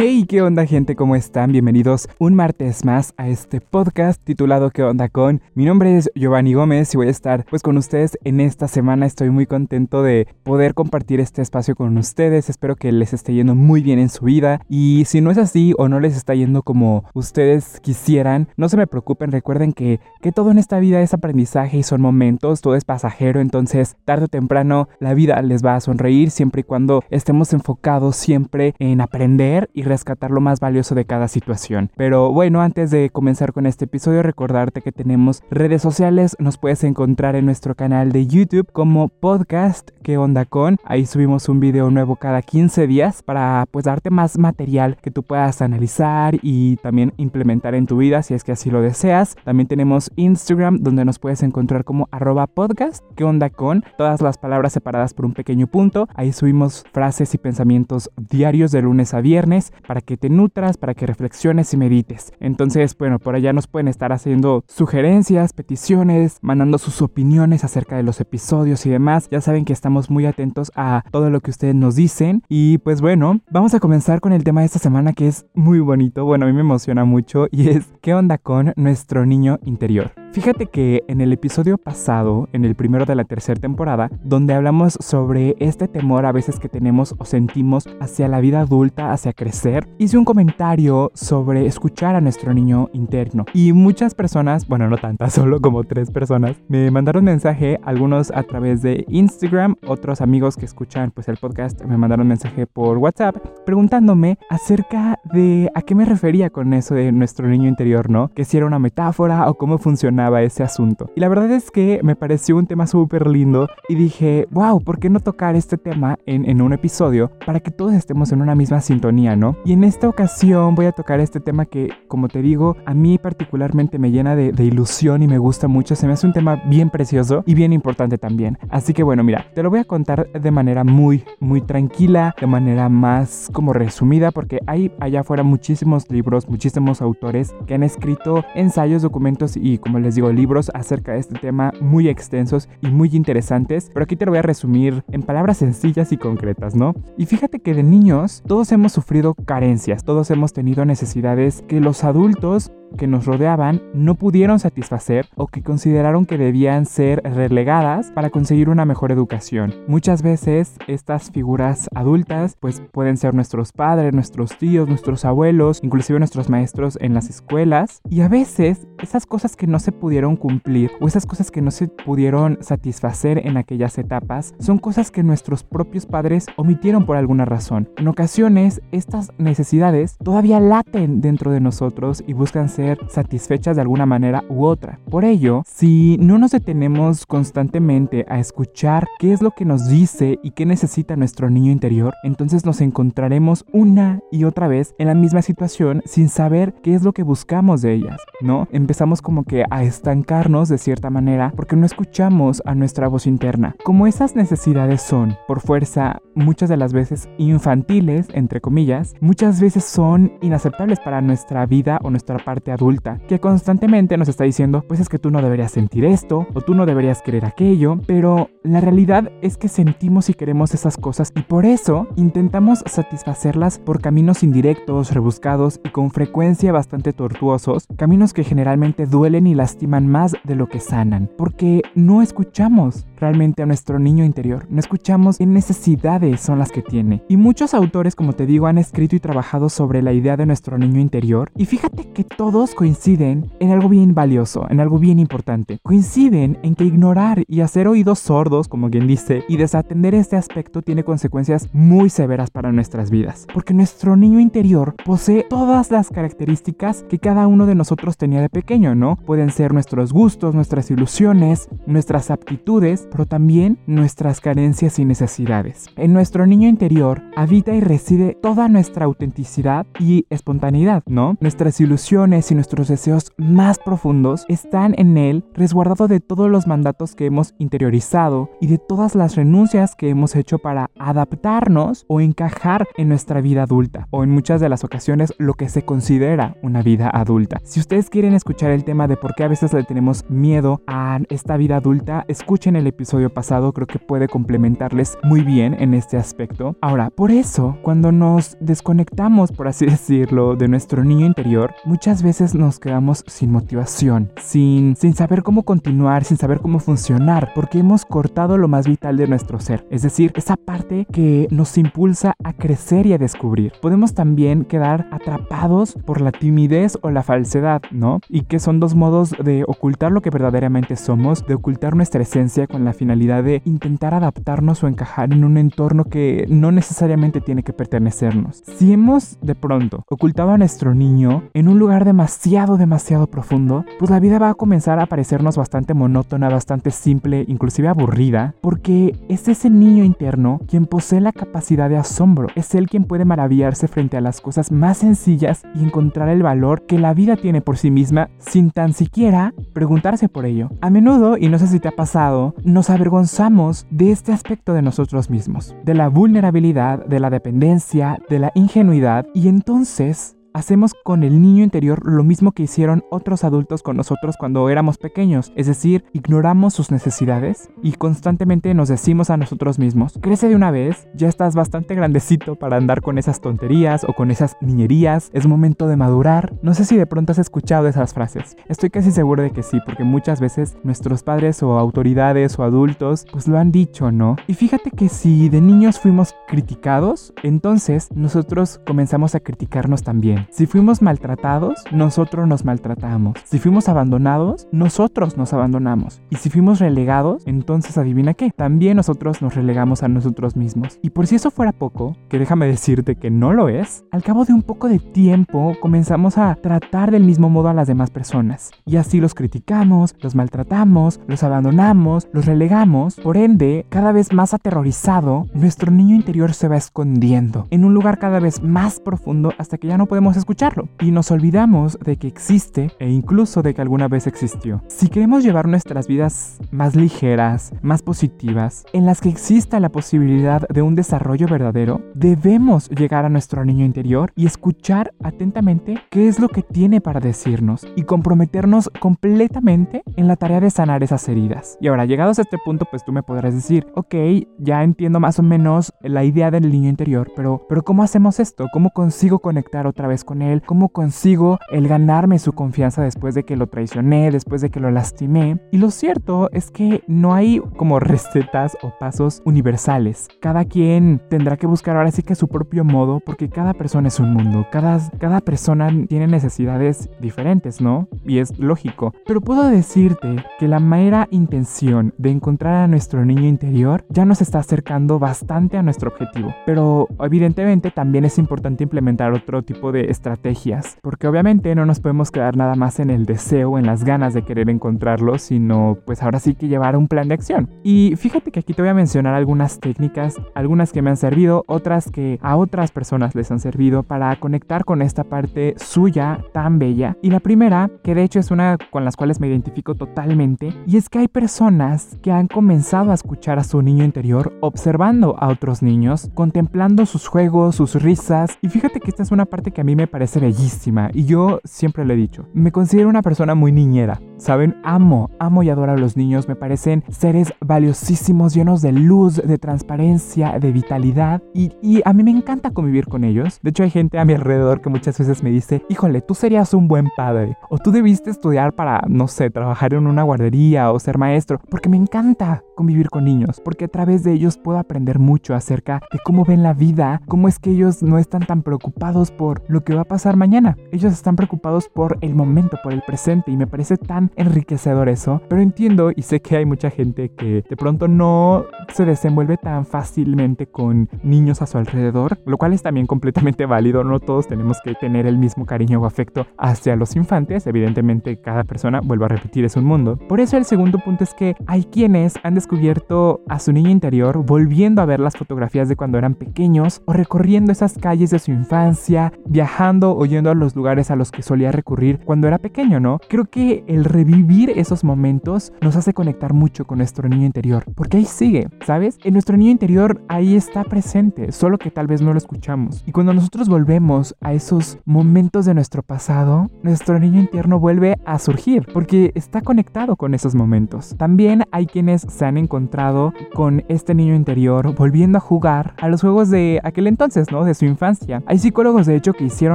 Hey, ¿qué onda gente? ¿Cómo están? Bienvenidos un martes más a este podcast titulado ¿Qué onda con? Mi nombre es Giovanni Gómez y voy a estar pues con ustedes en esta semana. Estoy muy contento de poder compartir este espacio con ustedes. Espero que les esté yendo muy bien en su vida y si no es así o no les está yendo como ustedes quisieran, no se me preocupen. Recuerden que, que todo en esta vida es aprendizaje y son momentos, todo es pasajero, entonces tarde o temprano la vida les va a sonreír siempre y cuando estemos enfocados siempre en aprender y rescatar lo más valioso de cada situación. Pero bueno, antes de comenzar con este episodio, recordarte que tenemos redes sociales, nos puedes encontrar en nuestro canal de YouTube como podcast ¿Qué onda con? Ahí subimos un video nuevo cada 15 días para pues darte más material que tú puedas analizar y también implementar en tu vida si es que así lo deseas. También tenemos Instagram donde nos puedes encontrar como arroba podcast ¿Qué onda con? Todas las palabras separadas por un pequeño punto. Ahí subimos frases y pensamientos diarios de lunes a viernes para que te nutras, para que reflexiones y medites. Entonces, bueno, por allá nos pueden estar haciendo sugerencias, peticiones, mandando sus opiniones acerca de los episodios y demás. Ya saben que estamos muy atentos a todo lo que ustedes nos dicen. Y pues bueno, vamos a comenzar con el tema de esta semana que es muy bonito. Bueno, a mí me emociona mucho y es ¿qué onda con nuestro niño interior? Fíjate que en el episodio pasado, en el primero de la tercera temporada, donde hablamos sobre este temor a veces que tenemos o sentimos hacia la vida adulta, hacia crecer, hice un comentario sobre escuchar a nuestro niño interno. Y muchas personas, bueno, no tantas, solo como tres personas, me mandaron mensaje, algunos a través de Instagram, otros amigos que escuchan pues el podcast me mandaron mensaje por WhatsApp, preguntándome acerca de a qué me refería con eso de nuestro niño interior, ¿no? Que si era una metáfora o cómo ese asunto. Y la verdad es que me pareció un tema súper lindo y dije, wow, ¿por qué no tocar este tema en, en un episodio para que todos estemos en una misma sintonía, ¿no? Y en esta ocasión voy a tocar este tema que, como te digo, a mí particularmente me llena de, de ilusión y me gusta mucho. Se me hace un tema bien precioso y bien importante también. Así que bueno, mira, te lo voy a contar de manera muy, muy tranquila, de manera más como resumida, porque hay allá afuera muchísimos libros, muchísimos autores que han escrito ensayos, documentos y como les les digo, libros acerca de este tema muy extensos y muy interesantes, pero aquí te lo voy a resumir en palabras sencillas y concretas, ¿no? Y fíjate que de niños todos hemos sufrido carencias, todos hemos tenido necesidades que los adultos que nos rodeaban no pudieron satisfacer o que consideraron que debían ser relegadas para conseguir una mejor educación. Muchas veces estas figuras adultas pues pueden ser nuestros padres, nuestros tíos, nuestros abuelos, inclusive nuestros maestros en las escuelas y a veces esas cosas que no se pudieron cumplir o esas cosas que no se pudieron satisfacer en aquellas etapas son cosas que nuestros propios padres omitieron por alguna razón. En ocasiones estas necesidades todavía laten dentro de nosotros y buscan ser satisfechas de alguna manera u otra. Por ello, si no nos detenemos constantemente a escuchar qué es lo que nos dice y qué necesita nuestro niño interior, entonces nos encontraremos una y otra vez en la misma situación sin saber qué es lo que buscamos de ellas, ¿no? Empezamos como que a estancarnos de cierta manera porque no escuchamos a nuestra voz interna. Como esas necesidades son, por fuerza, muchas de las veces infantiles, entre comillas, muchas veces son inaceptables para nuestra vida o nuestra parte adulta que constantemente nos está diciendo, pues es que tú no deberías sentir esto o tú no deberías querer aquello, pero la realidad es que sentimos y queremos esas cosas y por eso intentamos satisfacerlas por caminos indirectos, rebuscados y con frecuencia bastante tortuosos, caminos que generalmente duelen y lastiman más de lo que sanan, porque no escuchamos realmente a nuestro niño interior, no escuchamos qué necesidades son las que tiene. Y muchos autores, como te digo, han escrito y trabajado sobre la idea de nuestro niño interior y fíjate que todo coinciden en algo bien valioso, en algo bien importante. Coinciden en que ignorar y hacer oídos sordos, como quien dice, y desatender este aspecto tiene consecuencias muy severas para nuestras vidas. Porque nuestro niño interior posee todas las características que cada uno de nosotros tenía de pequeño, ¿no? Pueden ser nuestros gustos, nuestras ilusiones, nuestras aptitudes, pero también nuestras carencias y necesidades. En nuestro niño interior habita y reside toda nuestra autenticidad y espontaneidad, ¿no? Nuestras ilusiones y nuestros deseos más profundos están en él, resguardado de todos los mandatos que hemos interiorizado y de todas las renuncias que hemos hecho para adaptarnos o encajar en nuestra vida adulta, o en muchas de las ocasiones lo que se considera una vida adulta. Si ustedes quieren escuchar el tema de por qué a veces le tenemos miedo a esta vida adulta, escuchen el episodio pasado, creo que puede complementarles muy bien en este aspecto. Ahora, por eso, cuando nos desconectamos, por así decirlo, de nuestro niño interior, muchas veces nos quedamos sin motivación, sin, sin saber cómo continuar, sin saber cómo funcionar, porque hemos cortado lo más vital de nuestro ser, es decir, esa parte que nos impulsa a crecer y a descubrir. Podemos también quedar atrapados por la timidez o la falsedad, ¿no? Y que son dos modos de ocultar lo que verdaderamente somos, de ocultar nuestra esencia con la finalidad de intentar adaptarnos o encajar en un entorno que no necesariamente tiene que pertenecernos. Si hemos de pronto ocultado a nuestro niño en un lugar demasiado, demasiado profundo, pues la vida va a comenzar a parecernos bastante monótona, bastante simple, inclusive aburrida, porque es ese niño interno quien posee la capacidad de asombro, es él quien puede maravillarse frente a las cosas más sencillas y encontrar el valor que la vida tiene por sí misma sin tan siquiera preguntarse por ello. A menudo, y no sé si te ha pasado, nos avergonzamos de este aspecto de nosotros mismos, de la vulnerabilidad, de la dependencia, de la ingenuidad, y entonces hacemos con el niño interior lo mismo que hicieron otros adultos con nosotros cuando éramos pequeños, es decir, ignoramos sus necesidades y constantemente nos decimos a nosotros mismos, crece de una vez, ya estás bastante grandecito para andar con esas tonterías o con esas niñerías, es momento de madurar. No sé si de pronto has escuchado esas frases, estoy casi seguro de que sí, porque muchas veces nuestros padres o autoridades o adultos pues lo han dicho, ¿no? Y fíjate que si de niños fuimos criticados, entonces nosotros comenzamos a criticarnos también. Si fuimos maltratados, nosotros nos maltratamos. Si fuimos abandonados, nosotros nos abandonamos. Y si fuimos relegados, entonces adivina qué, también nosotros nos relegamos a nosotros mismos. Y por si eso fuera poco, que déjame decirte que no lo es, al cabo de un poco de tiempo comenzamos a tratar del mismo modo a las demás personas. Y así los criticamos, los maltratamos, los abandonamos, los relegamos. Por ende, cada vez más aterrorizado, nuestro niño interior se va escondiendo en un lugar cada vez más profundo hasta que ya no podemos escucharlo y nos olvidamos de que existe e incluso de que alguna vez existió. Si queremos llevar nuestras vidas más ligeras, más positivas, en las que exista la posibilidad de un desarrollo verdadero, debemos llegar a nuestro niño interior y escuchar atentamente qué es lo que tiene para decirnos y comprometernos completamente en la tarea de sanar esas heridas. Y ahora, llegados a este punto, pues tú me podrás decir, ok, ya entiendo más o menos la idea del niño interior, pero, pero ¿cómo hacemos esto? ¿Cómo consigo conectar otra con él, cómo consigo el ganarme su confianza después de que lo traicioné, después de que lo lastimé. Y lo cierto es que no hay como recetas o pasos universales. Cada quien tendrá que buscar ahora sí que su propio modo porque cada persona es un mundo, cada, cada persona tiene necesidades diferentes, ¿no? Y es lógico. Pero puedo decirte que la mera intención de encontrar a nuestro niño interior ya nos está acercando bastante a nuestro objetivo. Pero evidentemente también es importante implementar otro tipo de estrategias, porque obviamente no nos podemos quedar nada más en el deseo, en las ganas de querer encontrarlo, sino pues ahora sí que llevar un plan de acción. Y fíjate que aquí te voy a mencionar algunas técnicas, algunas que me han servido, otras que a otras personas les han servido para conectar con esta parte suya tan bella. Y la primera, que de hecho es una con las cuales me identifico totalmente, y es que hay personas que han comenzado a escuchar a su niño interior observando a otros niños, contemplando sus juegos, sus risas, y fíjate que esta es una parte que a mí me parece bellísima y yo siempre lo he dicho, me considero una persona muy niñera. Saben, amo, amo y adoro a los niños, me parecen seres valiosísimos, llenos de luz, de transparencia, de vitalidad y, y, a mí me encanta convivir con ellos. De hecho hay gente a mi alrededor que muchas veces me dice, híjole, tú serías un buen padre o tú debiste estudiar para, no sé, trabajar en una guardería o ser maestro, porque me encanta convivir con niños, porque a través de ellos puedo aprender mucho acerca de cómo ven la vida, cómo es que ellos no están tan preocupados por lo que va a pasar mañana. Ellos están preocupados por el momento, por el presente y me parece tan enriquecedor eso. Pero entiendo y sé que hay mucha gente que de pronto no se desenvuelve tan fácilmente con niños a su alrededor, lo cual es también completamente válido, no todos tenemos que tener el mismo cariño o afecto hacia los infantes, evidentemente cada persona, vuelvo a repetir, es un mundo. Por eso el segundo punto es que hay quienes han descubierto a su niño interior volviendo a ver las fotografías de cuando eran pequeños o recorriendo esas calles de su infancia, viajando o yendo a los lugares a los que solía recurrir cuando era pequeño, ¿no? Creo que el revivir esos momentos nos hace conectar mucho con nuestro niño interior, porque ahí sigue, ¿sabes? En nuestro niño interior ahí está presente, solo que tal vez no lo escuchamos. Y cuando nosotros volvemos a esos momentos de nuestro pasado, nuestro niño interno vuelve a surgir, porque está conectado con esos momentos. También hay quienes se han encontrado con este niño interior volviendo a jugar a los juegos de aquel entonces, ¿no? De su infancia. Hay psicólogos de hecho que hicieron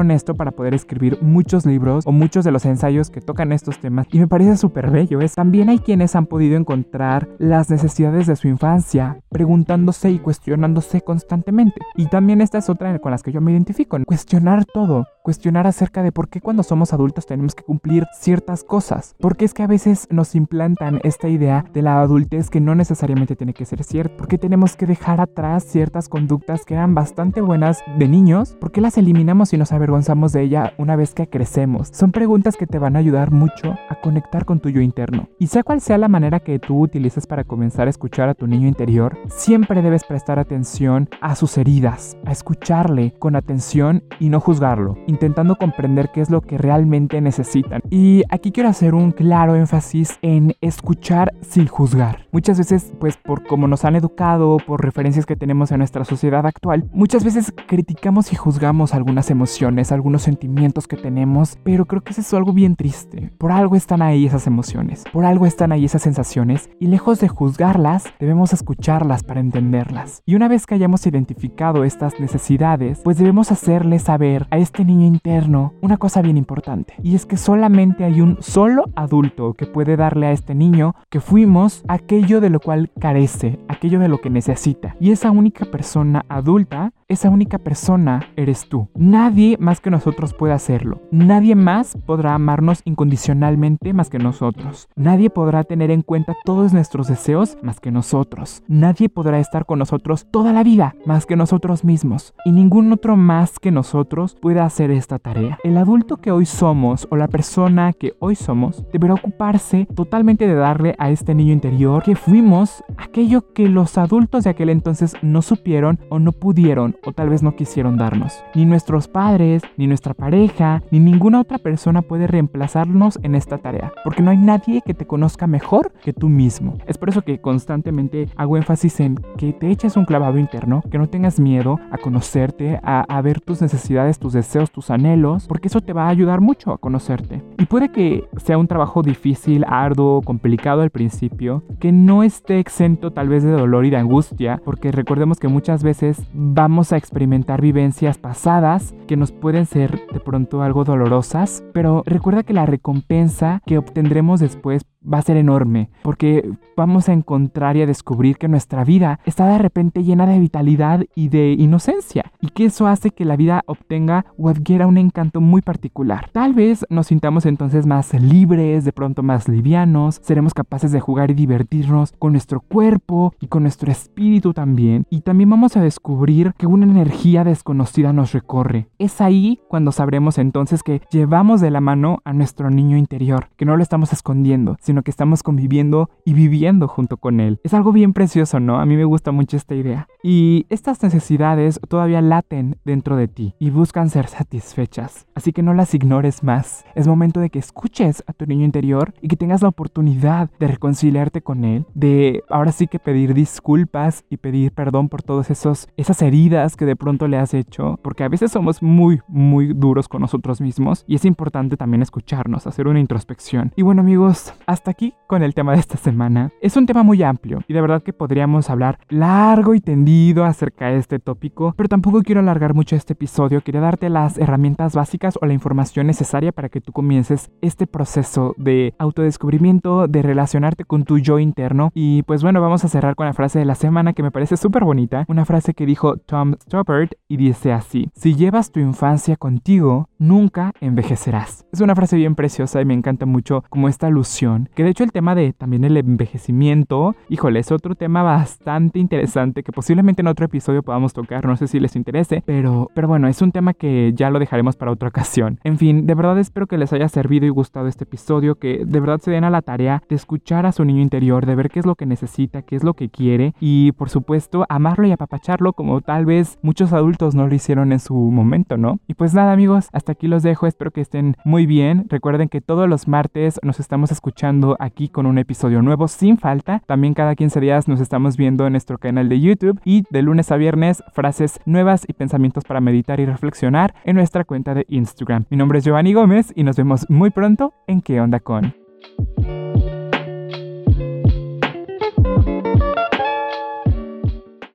esto para poder escribir muchos libros o muchos de los ensayos que tocan estos temas y me parece súper bello. Es también hay quienes han podido encontrar las necesidades de su infancia preguntándose y cuestionándose constantemente. Y también esta es otra con las que yo me identifico, cuestionar todo, cuestionar acerca de por qué cuando somos adultos tenemos que cumplir ciertas cosas. Porque es que a veces nos implantan esta idea de la adultez que no necesariamente tiene que ser cierto. Porque tenemos que dejar atrás ciertas conductas que eran bastante buenas de niños. ¿Por qué las eliminamos y nos avergonzamos de ella una vez que crecemos? Son preguntas que te van a ayudar mucho a conectar con tu yo interno. Y sea cual sea la manera que tú utilices para comenzar a escuchar a tu niño interior, siempre debes prestar atención a sus heridas, a escucharle con atención y no juzgarlo intentando comprender qué es lo que realmente necesitan. Y aquí quiero hacer un claro énfasis en escuchar sin juzgar. Muchas veces, pues por cómo nos han educado, por referencias que tenemos en nuestra sociedad actual, muchas veces criticamos y juzgamos algunas emociones, algunos sentimientos que tenemos, pero creo que eso es algo bien triste. Por algo están ahí esas emociones, por algo están ahí esas sensaciones, y lejos de juzgarlas, debemos escucharlas para entenderlas. Y una vez que hayamos identificado estas necesidades, pues debemos hacerle saber a este niño interno una cosa bien importante. Y es que solamente hay un solo adulto que puede darle a este niño que fuimos aquello de lo cual carece, aquello de lo que necesita. Y esa única persona adulta esa única persona eres tú. Nadie más que nosotros puede hacerlo. Nadie más podrá amarnos incondicionalmente más que nosotros. Nadie podrá tener en cuenta todos nuestros deseos más que nosotros. Nadie podrá estar con nosotros toda la vida más que nosotros mismos. Y ningún otro más que nosotros puede hacer esta tarea. El adulto que hoy somos o la persona que hoy somos deberá ocuparse totalmente de darle a este niño interior que fuimos aquello que los adultos de aquel entonces no supieron o no pudieron o tal vez no quisieron darnos. Ni nuestros padres, ni nuestra pareja, ni ninguna otra persona puede reemplazarnos en esta tarea, porque no hay nadie que te conozca mejor que tú mismo. Es por eso que constantemente hago énfasis en que te eches un clavado interno, que no tengas miedo a conocerte, a, a ver tus necesidades, tus deseos, tus anhelos, porque eso te va a ayudar mucho a conocerte. Y puede que sea un trabajo difícil, arduo, complicado al principio, que no esté exento tal vez de dolor y de angustia, porque recordemos que muchas veces vamos a experimentar vivencias pasadas que nos pueden ser de pronto algo dolorosas, pero recuerda que la recompensa que obtendremos después va a ser enorme, porque vamos a encontrar y a descubrir que nuestra vida está de repente llena de vitalidad y de inocencia, y que eso hace que la vida obtenga o adquiera un encanto muy particular. Tal vez nos sintamos entonces más libres, de pronto más livianos, seremos capaces de jugar y divertirnos con nuestro cuerpo y con nuestro espíritu también, y también vamos a descubrir que una energía desconocida nos recorre. Es ahí cuando sabremos entonces que llevamos de la mano a nuestro niño interior, que no lo estamos escondiendo, sino que estamos conviviendo y viviendo junto con él. Es algo bien precioso, ¿no? A mí me gusta mucho esta idea. Y estas necesidades todavía laten dentro de ti y buscan ser satisfechas. Así que no las ignores más. Es momento de que escuches a tu niño interior y que tengas la oportunidad de reconciliarte con él, de ahora sí que pedir disculpas y pedir perdón por todas esas heridas que de pronto le has hecho, porque a veces somos muy, muy duros con nosotros mismos y es importante también escucharnos, hacer una introspección. Y bueno amigos, hasta hasta aquí con el tema de esta semana. Es un tema muy amplio y de verdad que podríamos hablar largo y tendido acerca de este tópico, pero tampoco quiero alargar mucho este episodio. Quería darte las herramientas básicas o la información necesaria para que tú comiences este proceso de autodescubrimiento, de relacionarte con tu yo interno. Y pues bueno, vamos a cerrar con la frase de la semana que me parece súper bonita. Una frase que dijo Tom Stoppard y dice así: Si llevas tu infancia contigo, nunca envejecerás. Es una frase bien preciosa y me encanta mucho como esta alusión Que de hecho el tema de también el envejecimiento, híjole, es otro tema bastante interesante que posiblemente en otro episodio podamos tocar, no sé si les interese, pero, pero bueno, es un tema que ya lo dejaremos para otra ocasión. En fin, de verdad espero que les haya servido y gustado este episodio, que de verdad se den a la tarea de escuchar a su niño interior, de ver qué es lo que necesita, qué es lo que quiere y por supuesto amarlo y apapacharlo como tal vez muchos adultos no lo hicieron en su momento, ¿no? Y pues nada amigos, hasta aquí los dejo, espero que estén muy bien. Recuerden que todos los martes nos estamos escuchando aquí con un episodio nuevo sin falta. También cada 15 días nos estamos viendo en nuestro canal de YouTube y de lunes a viernes frases nuevas y pensamientos para meditar y reflexionar en nuestra cuenta de Instagram. Mi nombre es Giovanni Gómez y nos vemos muy pronto en ¿Qué onda con?